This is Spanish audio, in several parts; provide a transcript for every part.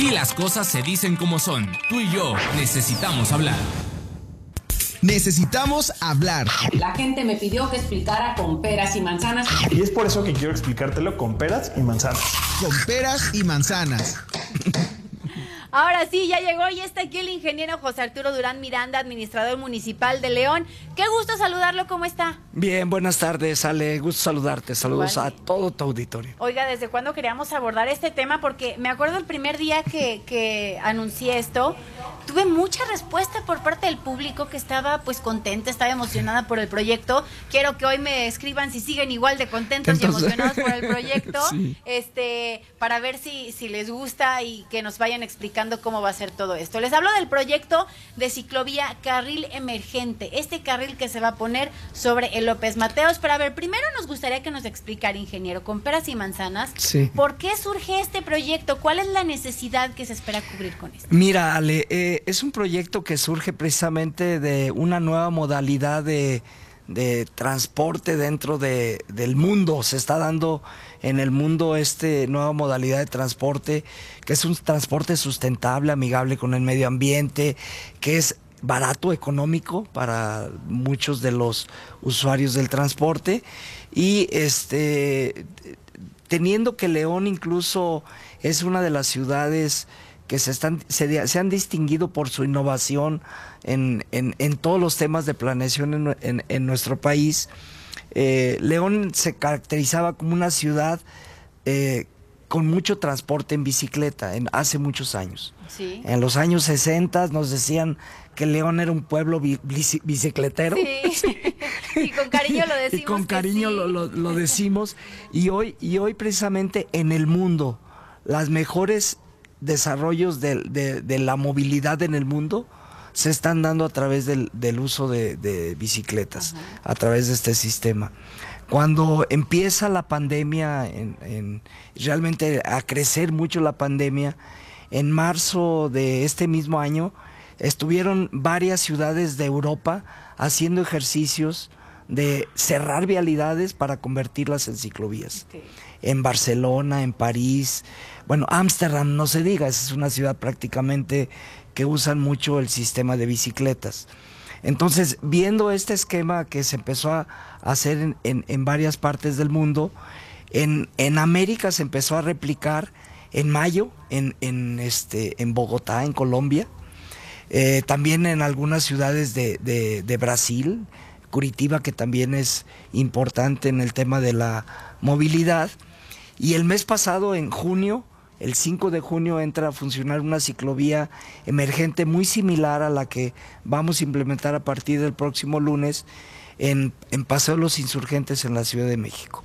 Aquí las cosas se dicen como son. Tú y yo necesitamos hablar. Necesitamos hablar. La gente me pidió que explicara con peras y manzanas. Y es por eso que quiero explicártelo con peras y manzanas. Con peras y manzanas. Ahora sí, ya llegó y está aquí el ingeniero José Arturo Durán Miranda, administrador municipal de León. Qué gusto saludarlo, ¿cómo está? Bien, buenas tardes, Ale. Gusto saludarte. Saludos a todo tu auditorio. Oiga, ¿desde cuándo queríamos abordar este tema? Porque me acuerdo el primer día que, que anuncié esto, tuve mucha respuesta por parte del público que estaba pues contenta, estaba emocionada por el proyecto. Quiero que hoy me escriban si siguen igual de contentos y emocionados por el proyecto, este, para ver si, si les gusta y que nos vayan explicando cómo va a ser todo esto. Les hablo del proyecto de ciclovía Carril Emergente, este carril que se va a poner sobre el López Mateos. Pero a ver, primero nos gustaría que nos explicara, ingeniero, con peras y manzanas, ¿por qué surge este proyecto? ¿Cuál es la necesidad que se espera cubrir con esto? Mira, Ale, eh, es un proyecto que surge precisamente de una nueva modalidad de de transporte dentro de, del mundo. Se está dando en el mundo esta nueva modalidad de transporte, que es un transporte sustentable, amigable con el medio ambiente, que es barato, económico para muchos de los usuarios del transporte. Y este teniendo que León incluso es una de las ciudades que se, están, se, han distinguido por su innovación en, todos los temas de planeación en, nuestro país. Eh, León se caracterizaba como una ciudad eh, con mucho transporte en bicicleta en, hace muchos años. En los años 60 nos decían que León era un pueblo bicicletero. y con cariño lo decimos. Y con cariño lo, decimos. Y hoy, y hoy precisamente en el mundo, las mejores desarrollos de, la movilidad en el mundo se están dando a través del, uso de, bicicletas, a través de este sistema. Cuando empieza la pandemia, en, realmente a crecer mucho la pandemia, en marzo de este mismo año estuvieron varias ciudades de Europa haciendo ejercicios de cerrar vialidades para convertirlas en ciclovías. En Barcelona, en París, bueno, Ámsterdam no se diga, es una ciudad prácticamente que usan mucho el sistema de bicicletas. Entonces, viendo este esquema que se empezó a hacer en, varias partes del mundo, en, América se empezó a replicar en mayo en, este, en Bogotá, en Colombia, eh, también en algunas ciudades de, de Brasil, Curitiba, que también es importante en el tema de la movilidad. Y el mes pasado, en junio, el 5 de junio entra a funcionar una ciclovía emergente muy similar a la que vamos a implementar a partir del próximo lunes en, Paseo de los Insurgentes en la Ciudad de México.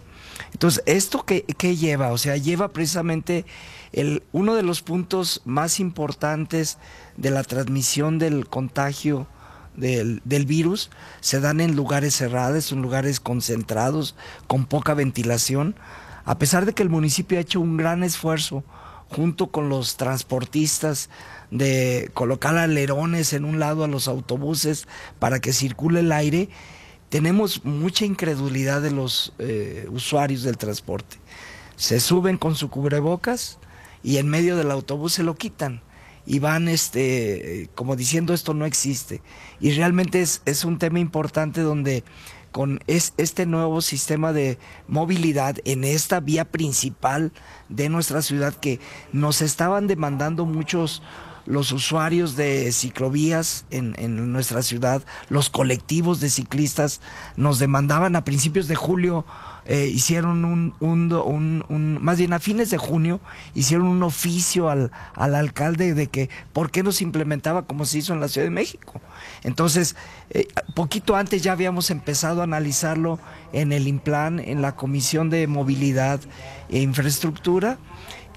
Entonces, ¿esto qué, lleva? O sea, lleva precisamente el, uno de los puntos más importantes de la transmisión del contagio del, del, virus se dan en lugares cerrados, en lugares concentrados, con poca ventilación, a pesar de que el municipio ha hecho un gran esfuerzo junto con los transportistas de colocar alerones en un lado a los autobuses para que circule el aire, tenemos mucha incredulidad de los eh, usuarios del transporte. Se suben con su cubrebocas y en medio del autobús se lo quitan y van este como diciendo esto no existe. Y realmente es, es un tema importante donde con este nuevo sistema de movilidad en esta vía principal de nuestra ciudad que nos estaban demandando muchos los usuarios de ciclovías en, nuestra ciudad, los colectivos de ciclistas nos demandaban a principios de julio eh, hicieron un, un, más bien a fines de junio, hicieron un oficio al, al alcalde de que por qué no se implementaba como se hizo en la Ciudad de México. Entonces, eh, poquito antes ya habíamos empezado a analizarlo en el IMPLAN, en la Comisión de Movilidad e Infraestructura,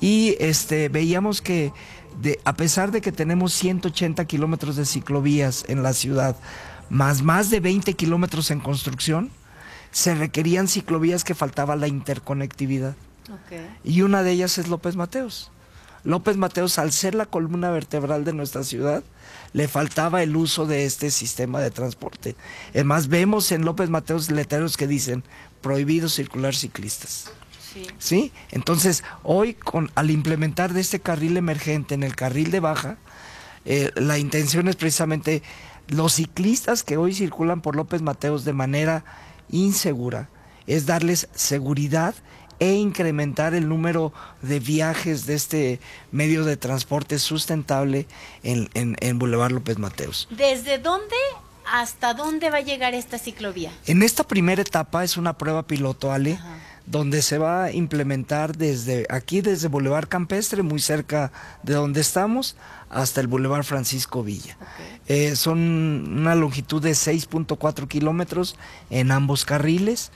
y este, veíamos que de, a pesar de que tenemos 180 kilómetros de ciclovías en la ciudad, más más de 20 kilómetros en construcción, se requerían ciclovías que faltaba la interconectividad. Y una de ellas es López Mateos. López Mateos, al ser la columna vertebral de nuestra ciudad, le faltaba el uso de este sistema de transporte. Además, vemos en López Mateos letreros que dicen prohibido circular ciclistas. Sí. Entonces, hoy con al implementar de este carril emergente en el carril de baja, eh, la intención es precisamente los ciclistas que hoy circulan por López Mateos de manera insegura, es darles seguridad e incrementar el número de viajes de este medio de transporte sustentable en, en, en Boulevard López Mateos. ¿Desde dónde hasta dónde va a llegar esta ciclovía? En esta primera etapa es una prueba piloto, Ale, Ajá. Donde se va a implementar desde aquí, desde Boulevard Campestre, muy cerca de donde estamos, hasta el Boulevard Francisco Villa. Eh, son una longitud de 6.4 kilómetros en ambos carriles.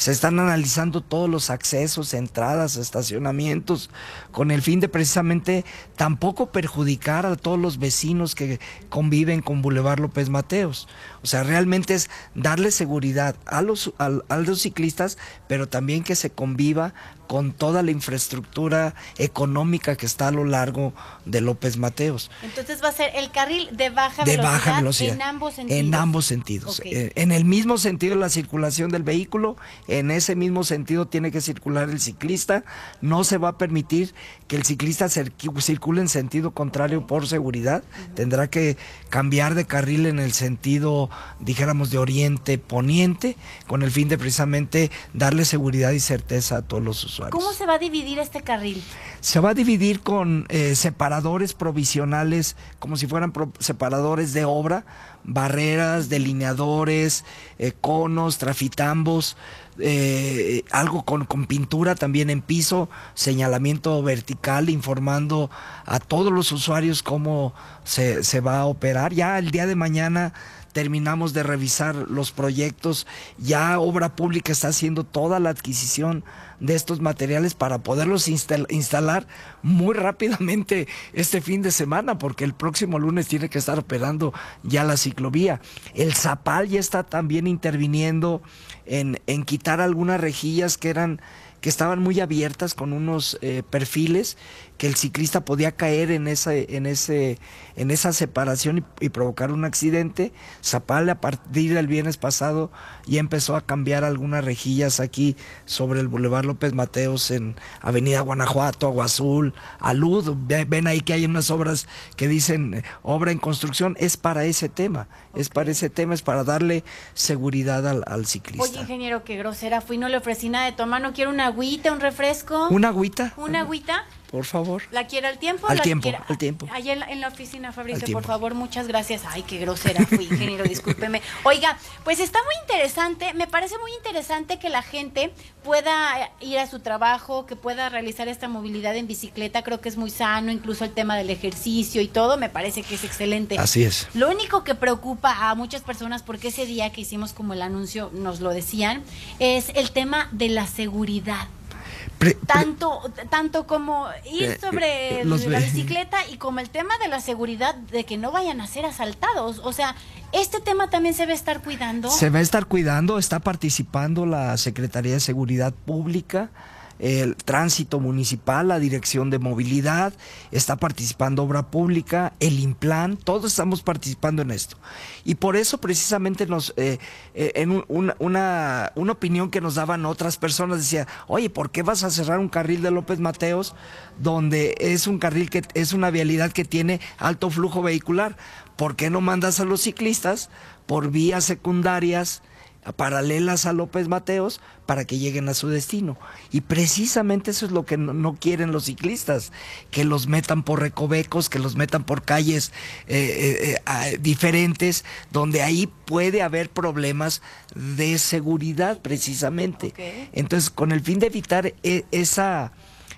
Se están analizando todos los accesos, entradas, estacionamientos, con el fin de precisamente tampoco perjudicar a todos los vecinos que conviven con Boulevard López Mateos. O sea, realmente es darle seguridad a los, a los ciclistas, pero también que se conviva con toda la infraestructura económica que está a lo largo de López Mateos Entonces va a ser el carril de baja de velocidad, baja velocidad. en ambos sentidos. En ambos sentidos. Ok. Eh, En el mismo sentido la circulación del vehículo, en ese mismo sentido tiene que circular el ciclista. No se va a permitir que el ciclista circu- circule en sentido contrario por seguridad. Tendrá que cambiar de carril en el sentido, dijéramos, de oriente-poniente, con el fin de precisamente darle seguridad y certeza a todos los usuarios. ¿Cómo se va a dividir este carril? Se va a dividir con eh, separadores provisionales, como si fueran pro- separadores de obra, barreras, delineadores, eh, conos, trafitambos, eh, algo con, con pintura también en piso, señalamiento vertical, informando a todos los usuarios cómo se, se va a operar. Ya el día de mañana terminamos de revisar los proyectos, ya Obra Pública está haciendo toda la adquisición de estos materiales para poderlos instal- instalar muy rápidamente este fin de semana, porque el próximo lunes tiene que estar operando ya la ciclovía. El Zapal ya está también interviniendo en, en quitar algunas rejillas que eran que estaban muy abiertas con unos eh, perfiles que el ciclista podía caer en esa, en ese, en esa separación y, y provocar un accidente. Zapal a partir del viernes pasado ya empezó a cambiar algunas rejillas aquí sobre el Boulevard López Mateos en Avenida Guanajuato, Agua Azul, Alud. Ve- Ven ahí que hay unas obras que dicen eh, obra en construcción. Es para ese tema, es para ese tema, es para darle seguridad al, al ciclista. Oye, ingeniero, qué grosera fui, no le ofrecí nada de tomar, no quiero una agüita, un refresco. ¿Una agüita? ¿Una agüita? Por favor. ¿La quiere al tiempo? Al ¿La tiempo, quiere- al tiempo. Allá en la, en la oficina, Fabricio, por favor, muchas gracias. Ay, qué grosera fui, ingeniero, discúlpeme. Oiga, pues está muy interesante, me parece muy interesante que la gente pueda ir a su trabajo, que pueda realizar esta movilidad en bicicleta, creo que es muy sano, incluso el tema del ejercicio y todo, me parece que es excelente. Así es. Lo único que preocupa a muchas personas, porque ese día que hicimos como el anuncio nos lo decían, es el tema de la seguridad. Pre- pre- Tanto, tanto como ir Eh, sobre eh, los la bicicleta y como el tema de la seguridad de que no vayan a ser asaltados. O sea, este tema también se va a estar cuidando. Se va a estar cuidando, está participando la Secretaría de Seguridad Pública, el Tránsito Municipal, la Dirección de Movilidad, está participando Obra Pública, el Implan, todos estamos participando en esto. Y por eso precisamente nos, eh, eh, en un- una, una, una opinión que nos daban otras personas, decía, oye, ¿por qué vas a cerrar un carril de López Mateos donde es un carril que es una vialidad que tiene alto flujo vehicular? ¿Por qué no mandas a los ciclistas por vías secundarias? Paralelas a López Mateos para que lleguen a su destino. Y precisamente eso es lo que no, no quieren los ciclistas, que los metan por recovecos, que los metan por calles eh, eh, eh, ah, diferentes, donde ahí puede haber problemas de seguridad precisamente. Entonces, con el fin de evitar e- esa,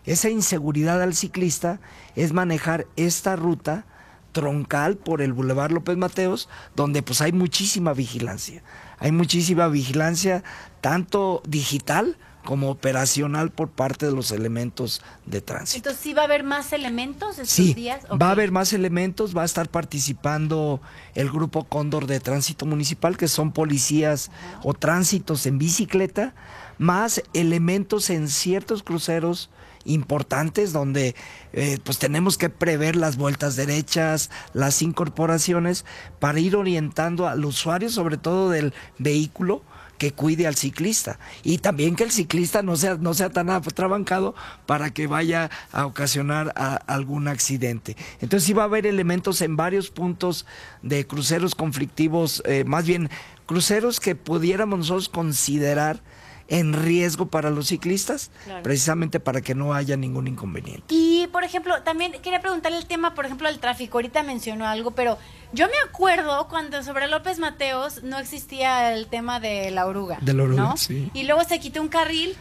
esa inseguridad al ciclista, es manejar esta ruta troncal por el Boulevard López Mateos, donde pues hay muchísima vigilancia. Hay muchísima vigilancia, tanto digital como operacional por parte de los elementos de tránsito. Entonces, ¿sí va a haber más elementos estos Sí, días? va Ok. a haber más elementos, va a estar participando el grupo Cóndor de Tránsito Municipal, que son policías o tránsitos en bicicleta, más elementos en ciertos cruceros importantes donde eh, pues tenemos que prever las vueltas derechas, las incorporaciones para ir orientando al usuario, sobre todo del vehículo, que cuide al ciclista y también que el ciclista no sea no sea tan atrabancado para que vaya a ocasionar algún accidente. Entonces sí va a haber elementos en varios puntos de cruceros conflictivos, eh, más bien cruceros que pudiéramos nosotros considerar en riesgo para los ciclistas, Claro. precisamente para que no haya ningún inconveniente. Y, por ejemplo, también quería preguntarle el tema, por ejemplo, del tráfico. Ahorita mencionó algo, pero yo me acuerdo cuando sobre López Mateos no existía el tema de la oruga. De la oruga, ¿no? sí. Y luego se quitó un carril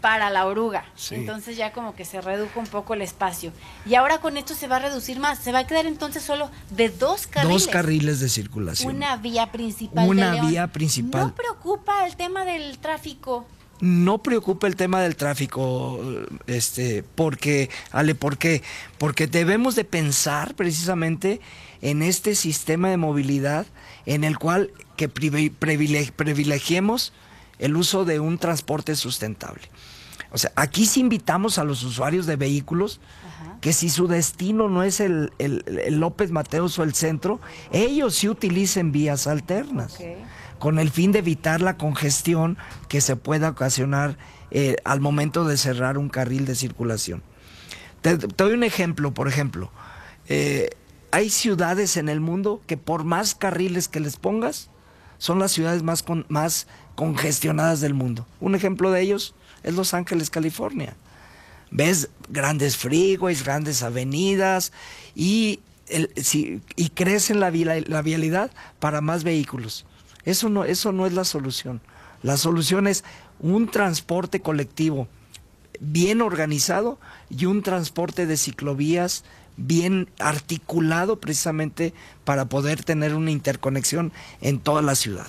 para la oruga. Sí. Entonces ya como que se redujo un poco el espacio. Y ahora con esto se va a reducir más. Se va a quedar entonces solo de dos carriles. Dos carriles de circulación. Una vía principal. Una de León. vía principal. ¿No preocupa el tema del tráfico? No preocupa el tema del tráfico, este, porque, Ale, ¿por qué? Porque debemos de pensar precisamente en este sistema de movilidad en el cual que privi- privile- privilegiemos el uso de un transporte sustentable. O sea, aquí sí invitamos a los usuarios de vehículos que si su destino no es el, el- el López Mateos o el centro, ellos sí utilicen vías alternas. Con el fin de evitar la congestión que se pueda ocasionar eh, al momento de cerrar un carril de circulación. Te, doy un ejemplo, por ejemplo. eh, hay ciudades en el mundo que por más carriles que les pongas, son las ciudades más, con- más congestionadas del mundo. Un ejemplo de ellos es Los Ángeles, California. Ves grandes freeways, grandes avenidas y, el, si- y la vialidad para más vehículos. Eso no, eso no es la solución. La solución es un transporte colectivo bien organizado y un transporte de ciclovías bien articulado precisamente para poder tener una interconexión en toda la ciudad.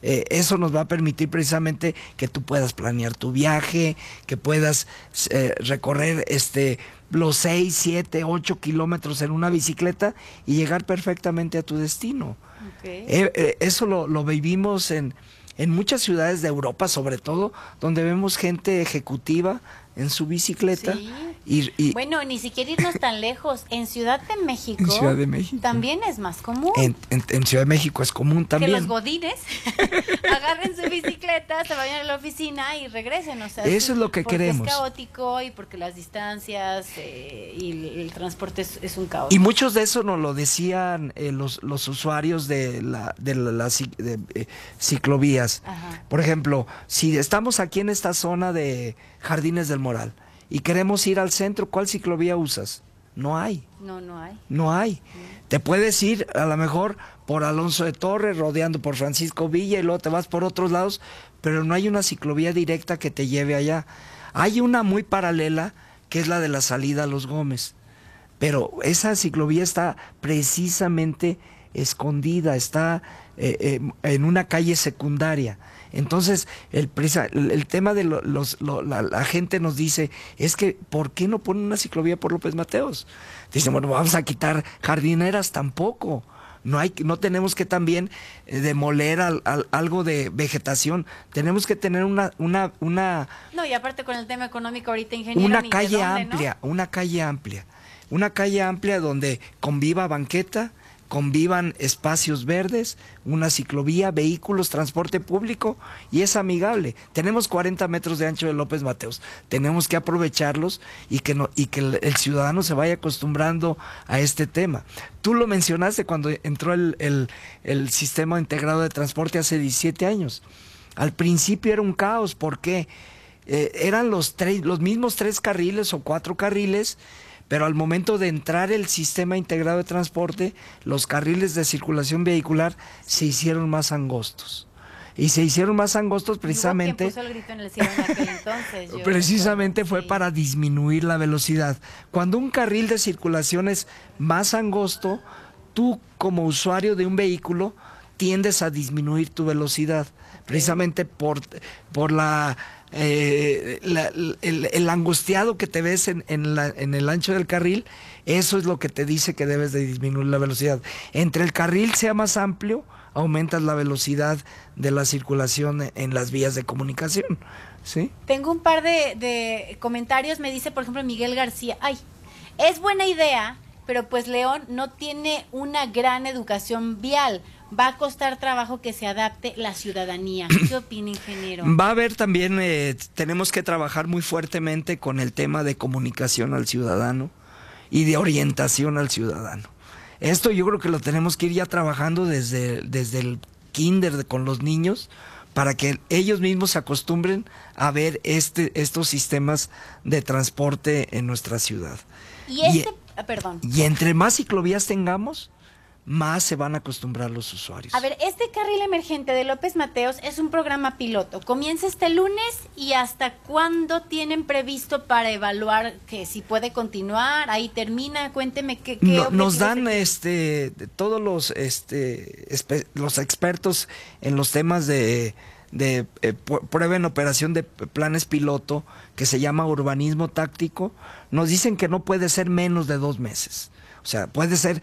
Eh, eso nos va a permitir precisamente que tú puedas planear tu viaje, que puedas eh, recorrer este los 6, 7, 8 kilómetros en una bicicleta y llegar perfectamente a tu destino. Eh, eh, eso lo, lo vivimos en, en muchas ciudades de Europa, sobre todo, donde vemos gente ejecutiva en su bicicleta. Sí. Y, y Bueno, ni siquiera irnos tan lejos. En Ciudad de México. En Ciudad de México. También es más común. en, en- en Ciudad de México es común que también. los godines agarren su bicicleta, se vayan a la oficina y regresen. O sea, Eso es lo que porque queremos. Es caótico y porque las distancias eh, y el, el transporte es, es un caos. Y muchos de eso nos lo decían eh, los, los usuarios de la, de la- la ci- de, eh, ciclovías. Ajá. Por ejemplo, si estamos aquí en esta zona de Jardines del Moral y queremos ir al centro, ¿cuál ciclovía usas? No hay. No, no hay. No hay. Te puedes ir a lo mejor por Alonso de Torres, rodeando por Francisco Villa y luego te vas por otros lados, pero no hay una ciclovía directa que te lleve allá. Hay una muy paralela que es la de la salida a Los Gómez, pero esa ciclovía está precisamente escondida, está eh, eh, en una calle secundaria. Entonces, el, presa- el, el tema de lo- los, lo- la, la gente nos dice, es que, ¿por qué no ponen una ciclovía por López Mateos? Dicen, bueno, vamos a quitar jardineras tampoco. No, hay, no tenemos que también eh, demoler al- al- algo de vegetación. Tenemos que tener una, una, una, No, y aparte con el tema económico ahorita, ingeniero. una calle dónde, ¿no? amplia, una calle amplia, una calle amplia donde conviva banqueta, convivan espacios verdes, una ciclovía, vehículos, transporte público y es amigable. Tenemos 40 metros de ancho de López Mateos, tenemos que aprovecharlos y que, no, y que el, ciudadano se vaya acostumbrando a este tema. Tú lo mencionaste cuando entró el, el- el sistema integrado de transporte hace 17 años. Al principio era un caos, ¿por qué? Eh, eran los, tres, los mismos tres carriles o cuatro carriles, pero al momento de entrar el sistema integrado de transporte, los carriles de circulación vehicular se hicieron más angostos. Y se hicieron más angostos precisamente, puso el grito en el cielo en aquel entonces, yo precisamente recuerdo, fue sí. para disminuir la velocidad. Cuando un carril de circulación es más angosto, tú como usuario de un vehículo tiendes a disminuir tu velocidad, precisamente por, por la, eh, la- el, angustiado que te ves en, en la- en el ancho del carril, eso es lo que te dice que debes de disminuir la velocidad. Entre el carril sea más amplio, aumentas la velocidad de la circulación en las vías de comunicación. ¿Sí? Tengo un par de comentarios. Me dice, por ejemplo, Miguel García. Ay, es buena idea, pero pues León no tiene una gran educación vial. Va a costar trabajo que se adapte la ciudadanía. ¿Qué opina, ingeniero? Va a haber también, eh, tenemos que trabajar muy fuertemente con el tema de comunicación al ciudadano y de orientación al ciudadano. Esto yo creo que lo tenemos que ir ya trabajando desde, desde el kinder con los niños para que ellos mismos se acostumbren a ver este, estos sistemas de transporte en nuestra ciudad. Y este, ah, perdón. Y entre más ciclovías tengamos, más se van a acostumbrar los usuarios. A ver, este carril emergente de López Mateos es un programa piloto. Comienza este lunes y hasta cuándo tienen previsto para evaluar que si puede continuar, ahí termina, cuénteme qué, nos dan este todos los este los expertos en los temas de de eh, prueba en operación de planes piloto que se llama urbanismo táctico, nos dicen que no puede ser menos de dos meses. O sea, puede ser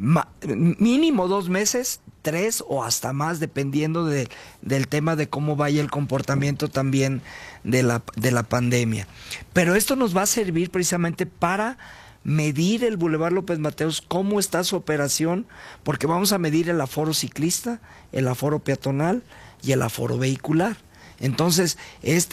mínimo dos meses, tres o hasta más, dependiendo de, del tema de cómo vaya el comportamiento también de la, de la pandemia. Pero esto nos va a servir precisamente para medir el Boulevard López Mateos, cómo está su operación, porque vamos a medir el aforo ciclista, el aforo peatonal y el aforo vehicular. Entonces,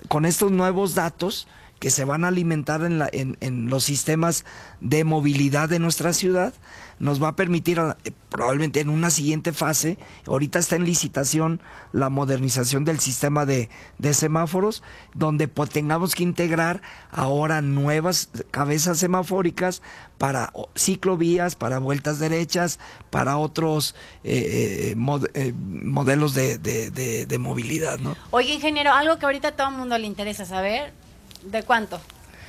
con estos nuevos datos, que se van a alimentar en, los sistemas de movilidad de nuestra ciudad, nos va a permitir eh, probablemente en una siguiente fase, ahorita está en licitación la modernización del sistema de, semáforos, donde tengamos que integrar ahora nuevas cabezas semafóricas para ciclovías, para vueltas derechas, para otros eh, eh, modelos de, de, de movilidad. ¿no? Oye, ingeniero, algo que ahorita a todo el mundo le interesa saber, ¿De cuánto?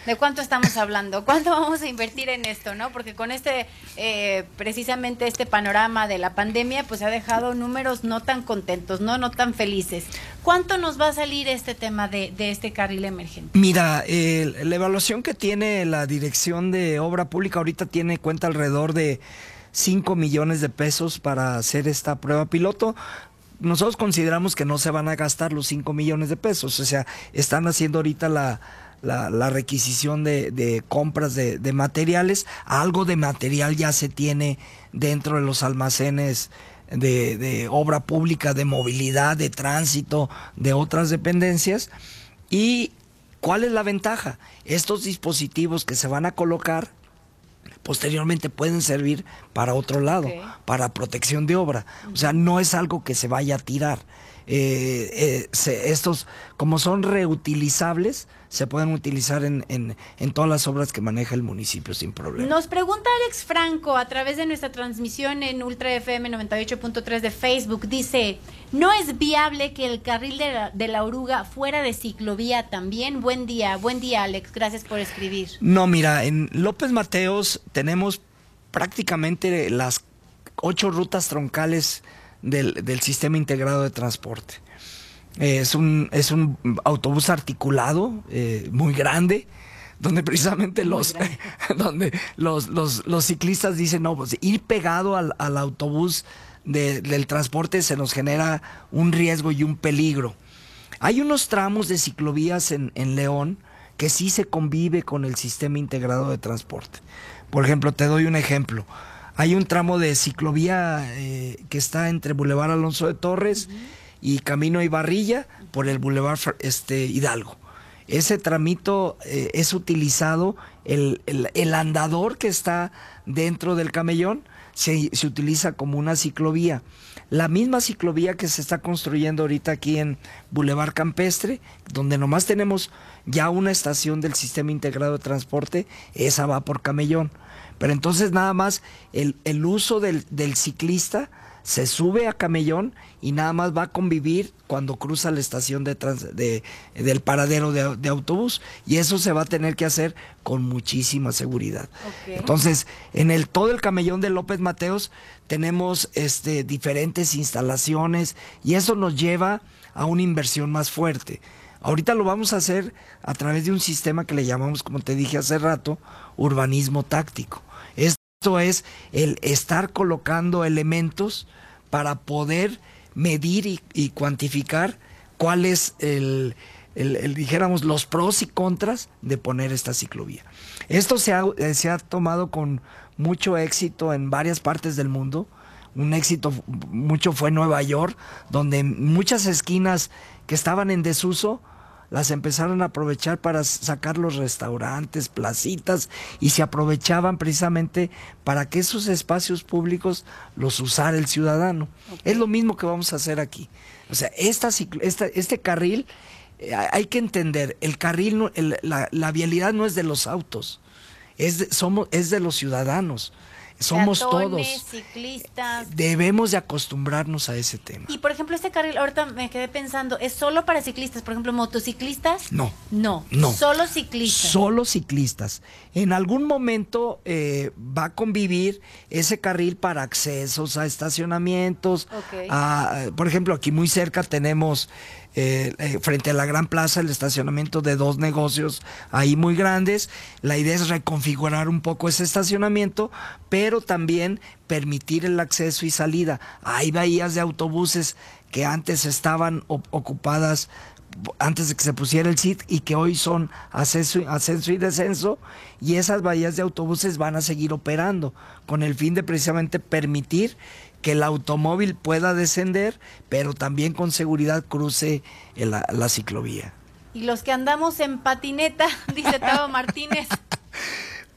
¿De cuánto estamos hablando? ¿Cuánto vamos a invertir en esto, no? Porque con este, eh, precisamente este panorama de la pandemia, pues ha dejado números no tan contentos, no, no tan felices. ¿Cuánto nos va a salir este tema de, este carril emergente? Mira, la evaluación que tiene la Dirección de Obra Pública ahorita tiene cuenta alrededor de 5 millones de pesos para hacer esta prueba piloto nosotros consideramos que no se van a gastar los 5 millones de pesos. O sea, están haciendo ahorita la, la, requisición de, compras de, materiales. Algo de material ya se tiene dentro de los almacenes de, de obra pública, de movilidad, de tránsito, de otras dependencias. ¿Y cuál es la ventaja? Estos dispositivos que se van a colocar posteriormente pueden servir para otro lado, para protección de obra. O sea, no es algo que se vaya a tirar. Eh, eh, estos, como son reutilizables, se pueden utilizar en, en, todas las obras que maneja el municipio sin problema. Nos pregunta Alex Franco a través de nuestra transmisión en Ultra FM 98.3 de Facebook. Dice, ¿no es viable que el carril de la, de la oruga fuera de ciclovía también? Buen día, buen día Alex, gracias por escribir. No, mira, en López Mateos tenemos prácticamente las ocho rutas troncales del, sistema integrado de transporte. Eh, es, un, es un autobús articulado, eh, muy grande, donde precisamente los, donde los, los, ciclistas dicen, no, pues ir pegado al, autobús del transporte se nos genera un riesgo y un peligro. Hay unos tramos de ciclovías en, en León que sí se convive con el sistema integrado de transporte. Por ejemplo, te doy un ejemplo. Hay un tramo de ciclovía eh, que está entre Boulevard Alonso de Torres y Camino Ibarrilla por el Boulevard este, Hidalgo. Ese tramito eh, es utilizado, el, andador que está dentro del camellón se, se, utiliza como una ciclovía. La misma ciclovía que se está construyendo ahorita aquí en Boulevard Campestre, donde nomás tenemos ya una estación del sistema integrado de transporte, esa va por camellón. Pero entonces nada más el, uso del, ciclista se sube a camellón y nada más va a convivir cuando cruza la estación de, de del paradero de, autobús y eso se va a tener que hacer con muchísima seguridad. Entonces, en el todo el camellón de López Mateos tenemos este diferentes instalaciones y eso nos lleva a una inversión más fuerte. Ahorita lo vamos a hacer a través de un sistema que le llamamos, como te dije hace rato, urbanismo táctico. Esto es el estar colocando elementos para poder medir y, cuantificar cuál es el, dijéramos, los pros y contras de poner esta ciclovía. Esto se ha, se ha tomado con mucho éxito en varias partes del mundo. un éxito mucho fue Nueva York, donde muchas esquinas que estaban en desuso, las empezaron a aprovechar para sacar los restaurantes, placitas, y se aprovechaban precisamente para que esos espacios públicos los usara el ciudadano. Es lo mismo que vamos a hacer aquí. O sea, esta, este carril, eh, hay que entender, el carril, la, la, vialidad no es de los autos, es somos, es de los ciudadanos somos todos. ciclistas. Debemos de acostumbrarnos a ese tema. Y por ejemplo, este carril, ahorita me quedé pensando, ¿es solo para ciclistas? Por ejemplo, motociclistas. No. No. No. Solo ciclistas. Solo ciclistas. En algún momento eh, va a convivir ese carril para accesos a estacionamientos. por ejemplo, aquí muy cerca tenemos eh, eh, frente a la gran plaza el estacionamiento de dos negocios ahí muy grandes. La idea es reconfigurar un poco ese estacionamiento, pero también permitir el acceso y salida. Hay bahías de autobuses que antes estaban ocupadas antes de que se pusiera el SIT y que hoy son ascenso, ascenso y descenso y esas bahías de autobuses van a seguir operando con el fin de precisamente permitir que el automóvil pueda descender, pero también con seguridad cruce la, la ciclovía. Y los que andamos en patineta, dice Tavo Martínez.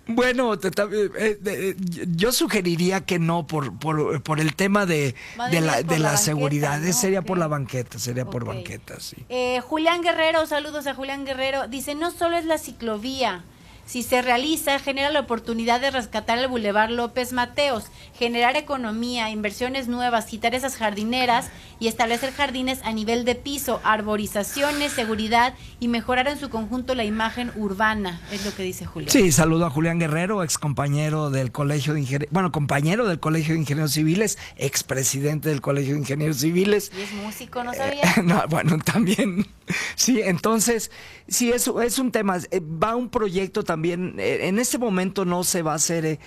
Bueno, eh, eh, yo sugeriría que no por, por, el tema de, de la, de la, seguridad. Sería por la banqueta, sería por banqueta, sí. Eh, Julián Guerrero, saludos a Julián Guerrero. Dice, no solo es la ciclovía, si se realiza, genera la oportunidad de rescatar el Boulevard López Mateos, generar economía, inversiones nuevas, quitar esas jardineras y establecer jardines a nivel de piso, arborizaciones, seguridad y mejorar en su conjunto la imagen urbana, es lo que dice Julián. Sí, saludo a Julián Guerrero, ex compañero del Colegio de Ingenieros, bueno, compañero del Colegio de Ingenieros Civiles, expresidente del Colegio de Ingenieros Civiles. Y es músico, ¿no sabía? no, bueno, también. Sí, entonces, sí, eso es un tema. Eh, va un proyecto también. Eh, en este momento no se va a hacer eh,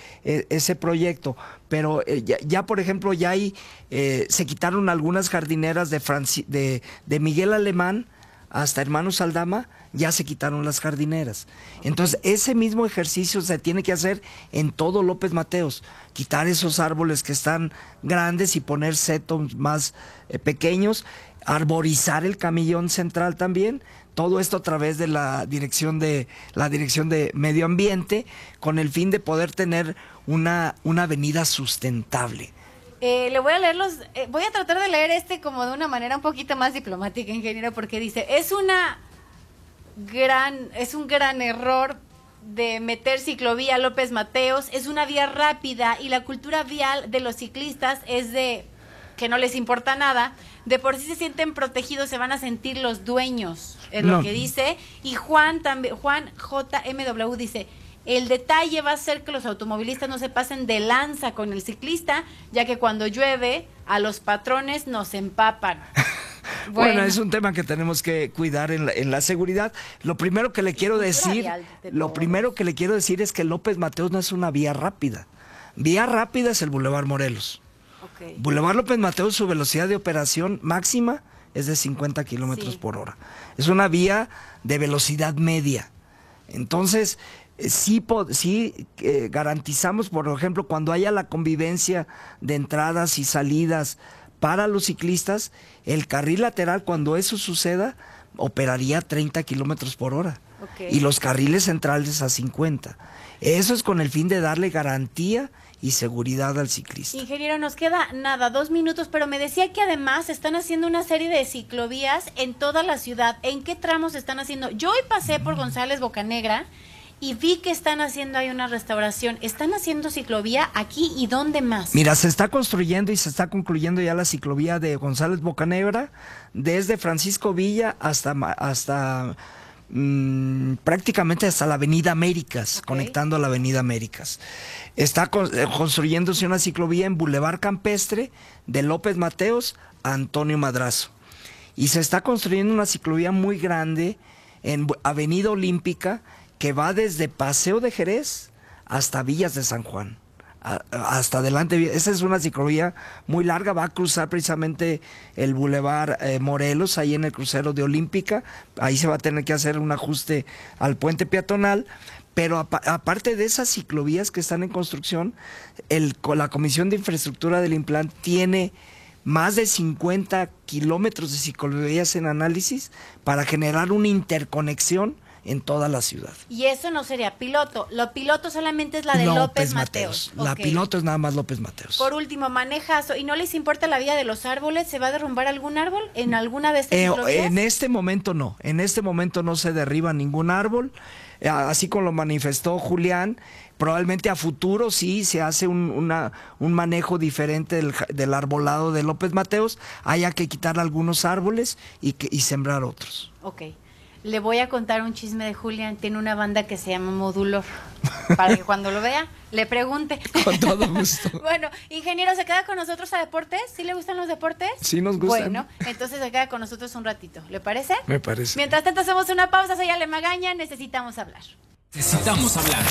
ese proyecto, pero ya, por ejemplo, ya se quitaron algunas jardineras de, de, de Miguel Alemán hasta Hermanos Aldama, ya se quitaron las jardineras. Entonces, ese mismo ejercicio se tiene que hacer en todo López Mateos. Quitar esos árboles que están grandes y poner setos más pequeños arborizar el camillón central también. Todo esto a través de la dirección de la dirección de medio ambiente, con el fin de poder tener una, una avenida sustentable. Eh, le voy a leer los, eh, voy a tratar de leer este como de una manera un poquito más diplomática, ingeniero, porque dice es una gran, es un gran error de meter ciclovía López Mateos, es una vía rápida y la cultura vial de los ciclistas es de que no les importa nada, de por sí se sienten protegidos, se van a sentir los dueños, es lo que dice. Y Juan también, Juan JMW dice, el detalle va a ser que los automovilistas no se pasen de lanza con el ciclista, ya que cuando llueve a los patrones nos empapan. Bueno. es un tema que tenemos que cuidar en la, en la seguridad. Lo primero que le quiero decir, lo primero que le quiero decir es que López Mateos no es una vía rápida. Vía rápida es el Boulevard Morelos. Boulevard López Mateo, su velocidad de operación máxima es de 50 kilómetros por hora. Es una vía de velocidad media. Entonces, eh, sí, sí eh, garantizamos, por ejemplo, cuando haya la convivencia de entradas y salidas para los ciclistas, el carril lateral, cuando eso suceda, operaría 30 kilómetros por hora. Y los carriles centrales a 50. Eso es con el fin de darle garantía y seguridad al ciclista. Ingeniero, nos queda nada, dos minutos, pero me decía que además están haciendo una serie de ciclovías en toda la ciudad. ¿En qué tramos están haciendo? Yo hoy pasé por González Bocanegra y vi que están haciendo ahí una restauración. ¿Están haciendo ciclovía aquí y dónde más? Mira, se está construyendo y se está concluyendo ya la ciclovía de González Bocanegra, desde Francisco Villa hasta... hasta Mm, prácticamente hasta la Avenida Américas, conectando a la Avenida Américas. Está eh, construyéndose una ciclovía en Boulevard Campestre de López Mateos a Antonio Madrazo. Y se está construyendo una ciclovía muy grande en Avenida Olímpica que va desde Paseo de Jerez hasta Villas de San Juan hasta adelante. Esa es una ciclovía muy larga, va a cruzar precisamente el Boulevard eh, Morelos, ahí en el crucero de Olímpica. Ahí se va a tener que hacer un ajuste al puente peatonal. Pero apa- aparte de esas ciclovías que están en construcción, el, la Comisión de Infraestructura del Implant tiene más de 50 kilómetros de ciclovías en análisis para generar una interconexión en toda la ciudad. Y eso no sería piloto. Lo piloto solamente es la de López, Mateos. La piloto es nada más López Mateos. Por último, manejazo. ¿Y no les importa la vida de los árboles? ¿Se va a derrumbar algún árbol en alguna de estas Eh, en este momento no, en este momento no se derriba ningún árbol, Eh, así como lo manifestó Julián, probablemente a futuro sí se hace un, una- un manejo diferente del, del arbolado de López Mateos, haya que quitar algunos árboles y, que, y sembrar otros. Ok. Le voy a contar un chisme de Julián. Tiene una banda que se llama Modulor. Para que cuando lo vea, le pregunte. Con todo gusto. bueno, ingeniero, ¿se queda con nosotros a deportes? ¿Sí le gustan los deportes? Sí nos gustan. Bueno, entonces se queda con nosotros un ratito. ¿Le parece? Me parece. Mientras tanto, hacemos una pausa. Soy Ale Magaña. Necesitamos hablar. Necesitamos hablar.